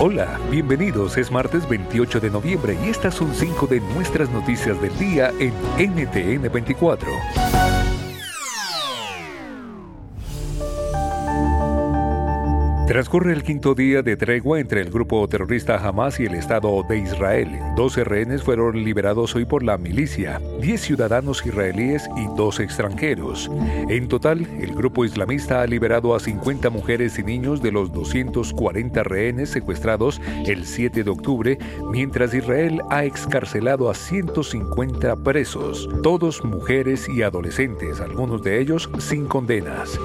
Hola, bienvenidos. Es martes 28 de noviembre y estas son cinco de nuestras noticias del día en NTN 24. Transcurre el quinto día de tregua entre el grupo terrorista Hamas y el Estado de Israel. 12 rehenes fueron liberados hoy por la milicia, 10 ciudadanos israelíes y 2 extranjeros. En total, el grupo islamista ha liberado a 50 mujeres y niños de los 240 rehenes secuestrados el 7 de octubre, mientras Israel ha excarcelado a 150 presos, todos mujeres y adolescentes, algunos de ellos sin condenas.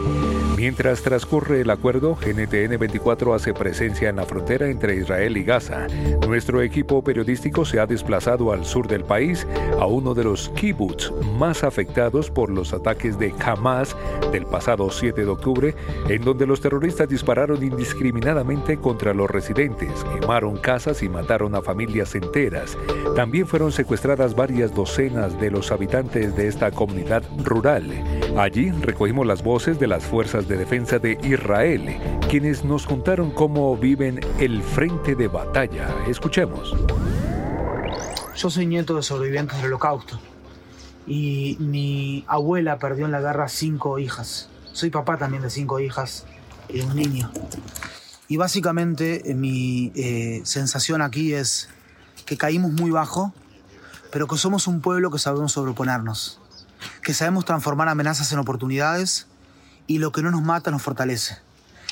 Mientras transcurre el acuerdo, GNTN 24 hace presencia en la frontera entre Israel y Gaza. Nuestro equipo periodístico se ha desplazado al sur del país, a uno de los kibbutz más afectados por los ataques de Hamas del pasado 7 de octubre, en donde los terroristas dispararon indiscriminadamente contra los residentes, quemaron casas y mataron a familias enteras. También fueron secuestradas varias docenas de los habitantes de esta comunidad rural. Allí recogimos las voces de las fuerzas de defensa de Israel, quienes nos contaron cómo viven el frente de batalla. Escuchemos. Yo soy nieto de sobrevivientes del holocausto y mi abuela perdió en la guerra cinco hijas. Soy papá también de cinco hijas y un niño. Y básicamente eh, mi eh, sensación aquí es que caímos muy bajo, pero que somos un pueblo que sabemos sobreponernos, que sabemos transformar amenazas en oportunidades y lo que no nos mata nos fortalece.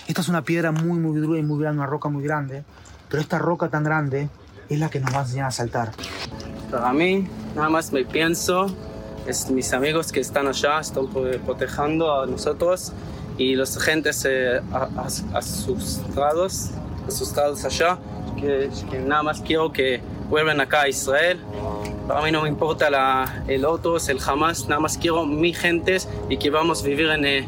Esta es una piedra muy, muy dura y muy grande, una roca muy grande, pero esta roca tan grande es la que nos va a enseñar a saltar. Para mí, nada más me pienso, es mis amigos que están allá, están protegiendo a nosotros y los agentes eh, asustados, asustados allá, que, nada más quiero que vuelvan acá a Israel. Para mí no me importa la, el otro, el Hamas, nada más quiero mi gentes y que vamos a vivir en, eh,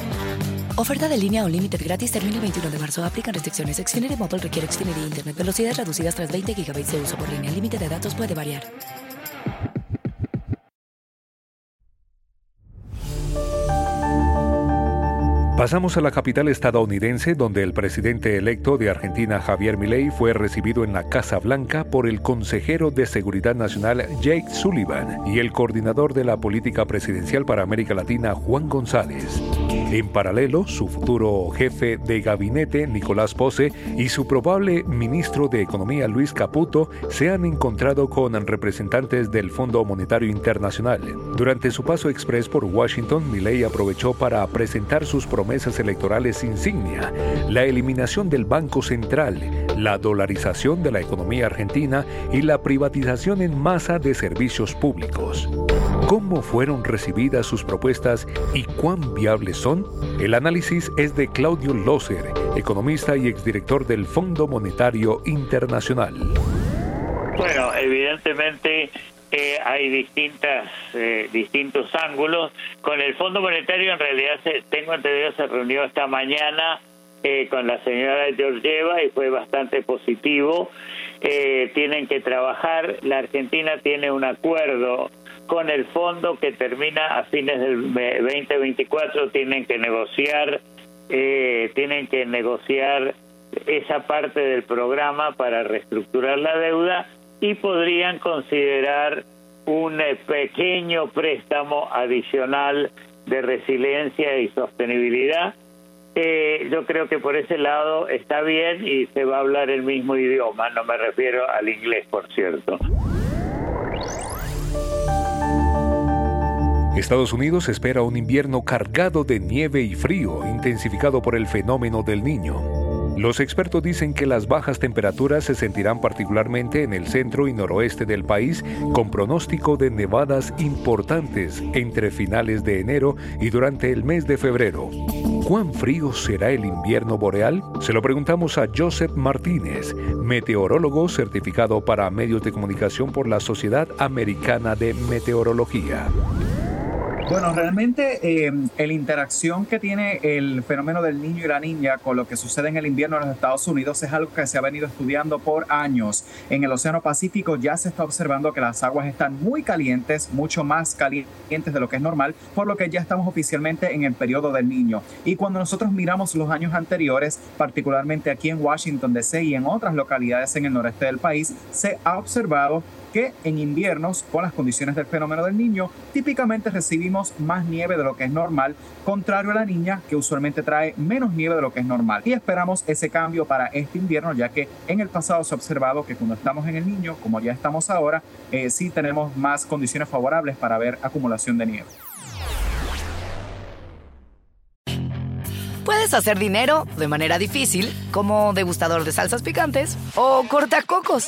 Oferta de línea Unlimited gratis termina el 21 de marzo. Aplican restricciones. Xfinity Mobile requiere Xfinity Internet. Velocidades reducidas tras 20 GB de uso por línea. El límite de datos puede variar. Pasamos a la capital estadounidense donde el presidente electo de Argentina Javier Milei fue recibido en la Casa Blanca por el consejero de Seguridad Nacional Jake Sullivan y el coordinador de la política presidencial para América Latina Juan González. En paralelo, su futuro jefe de gabinete, Nicolás Pose, y su probable ministro de Economía, Luis Caputo, se han encontrado con representantes del Fondo Monetario Internacional. Durante su paso express por Washington, Milei aprovechó para presentar sus promesas electorales insignia, la eliminación del Banco Central, la dolarización de la economía argentina y la privatización en masa de servicios públicos. ¿Cómo fueron recibidas sus propuestas y cuán viables son? El análisis es de Claudio Loser, economista y exdirector del Fondo Monetario Internacional. Bueno, evidentemente eh, hay distintas eh, distintos ángulos. Con el Fondo Monetario en realidad se, tengo entendido se reunió esta mañana eh, con la señora Georgieva y fue bastante positivo. tienen que trabajar. La Argentina tiene un acuerdo con el fondo que termina a fines del 2024 tienen que negociar eh, tienen que negociar esa parte del programa para reestructurar la deuda y podrían considerar un eh, pequeño préstamo adicional de resiliencia y sostenibilidad. Eh, yo creo que por ese lado está bien y se va a hablar el mismo idioma, no me refiero al inglés, por cierto. Estados Unidos espera un invierno cargado de nieve y frío, intensificado por el fenómeno del niño. Los expertos dicen que las bajas temperaturas se sentirán particularmente en el centro y noroeste del país, con pronóstico de nevadas importantes entre finales de enero y durante el mes de febrero. ¿Cuán frío será el invierno boreal? Se lo preguntamos a Joseph Martínez, meteorólogo certificado para medios de comunicación por la Sociedad Americana de Meteorología. Bueno, realmente eh, la interacción que tiene el fenómeno del niño y la niña con lo que sucede en el invierno en los Estados Unidos es algo que se ha venido estudiando por años. En el Océano Pacífico ya se está observando que las aguas están muy calientes, mucho más calientes de lo que es normal, por lo que ya estamos oficialmente en el periodo del niño. Y cuando nosotros miramos los años anteriores, particularmente aquí en Washington DC y en otras localidades en el noreste del país, se ha observado que en inviernos, con las condiciones del fenómeno del niño, típicamente recibimos más nieve de lo que es normal, contrario a la niña, que usualmente trae menos nieve de lo que es normal. Y esperamos ese cambio para este invierno, ya que en el pasado se ha observado que cuando estamos en el niño, como ya estamos ahora, eh, sí tenemos más condiciones favorables para ver acumulación de nieve. Puedes hacer dinero de manera difícil, como degustador de salsas picantes, o cortacocos,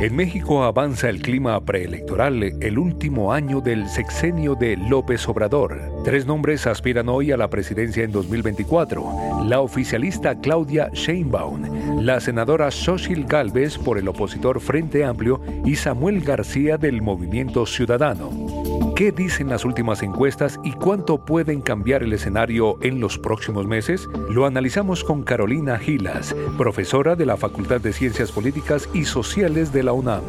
En México avanza el clima preelectoral, el último año del sexenio de López Obrador. Tres nombres aspiran hoy a la presidencia en 2024. La oficialista Claudia Sheinbaum, la senadora Xochitl Gálvez por el opositor Frente Amplio y Samuel García del Movimiento Ciudadano. ¿Qué dicen las últimas encuestas y cuánto pueden cambiar el escenario en los próximos meses? Lo analizamos con Carolina Gilas, profesora de la Facultad de Ciencias Políticas y Sociales de la UNAM.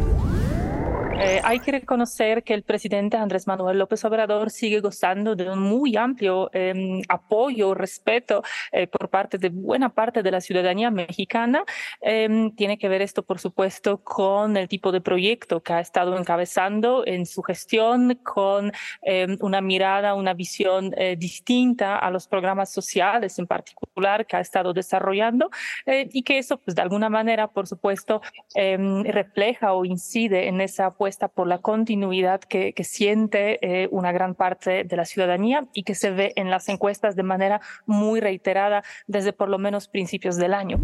Eh, hay que reconocer que el presidente Andrés Manuel López Obrador sigue gozando de un muy amplio eh, apoyo, respeto eh, por parte de buena parte de la ciudadanía mexicana. Em, tiene que ver esto, por supuesto, con el tipo de proyecto que ha estado encabezando en su gestión, con em, una mirada, una visión eh, distinta a los programas sociales en particular que ha estado desarrollando eh, y que eso, pues de alguna manera, por supuesto, refleja o incide en esa apuesta por la continuidad que, siente eh, una gran parte de la ciudadanía y que se ve en las encuestas de manera muy reiterada desde por lo menos principios del año.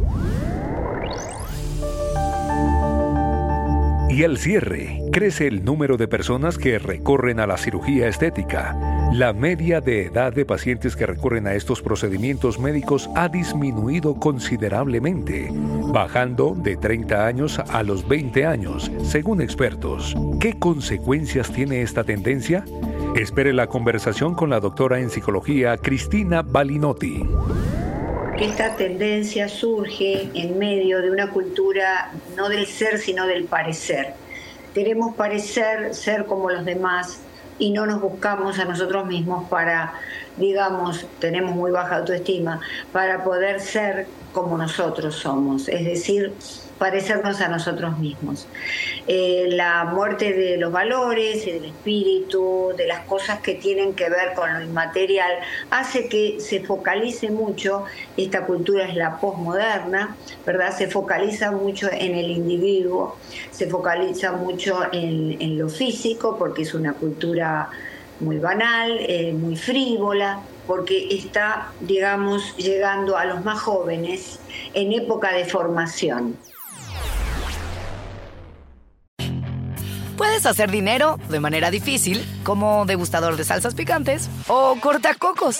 Y al cierre, crece el número de personas que recurren a la cirugía estética. La media de edad de pacientes que recurren a estos procedimientos médicos ha disminuido considerablemente, bajando de 30 años a los 20 años, según expertos. ¿Qué consecuencias tiene esta tendencia? Espere la conversación con la doctora en psicología Cristina Balinotti. Esta tendencia surge en medio de una cultura no del ser, sino del parecer. Queremos parecer ser como los demás y no nos buscamos a nosotros mismos para, digamos, tenemos muy baja autoestima, para poder ser como nosotros somos. Es decir, parecernos a nosotros mismos. Eh, la muerte de los valores, del espíritu, de las cosas que tienen que ver con lo inmaterial, hace que se focalice mucho, esta cultura es la posmoderna, ¿verdad? Se focaliza mucho en el individuo, se focaliza mucho en, lo físico, porque es una cultura muy banal, eh, muy frívola, porque está, digamos, llegando a los más jóvenes en época de formación. Puedes hacer dinero de manera difícil, como degustador de salsas picantes, o cortacocos,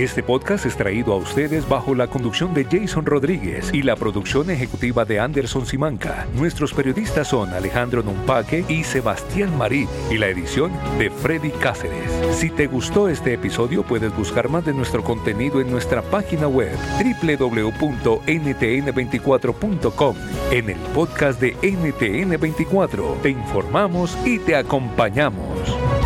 Este podcast es traído a ustedes bajo la conducción de Jason Rodríguez y la producción ejecutiva de Anderson Simanca. Nuestros periodistas son Alejandro Numpaque y Sebastián Marín y la edición de Freddy Cáceres. Si te gustó este episodio puedes buscar más de nuestro contenido en nuestra página web www.ntn24.com. En el podcast de NTN24 te informamos y te acompañamos.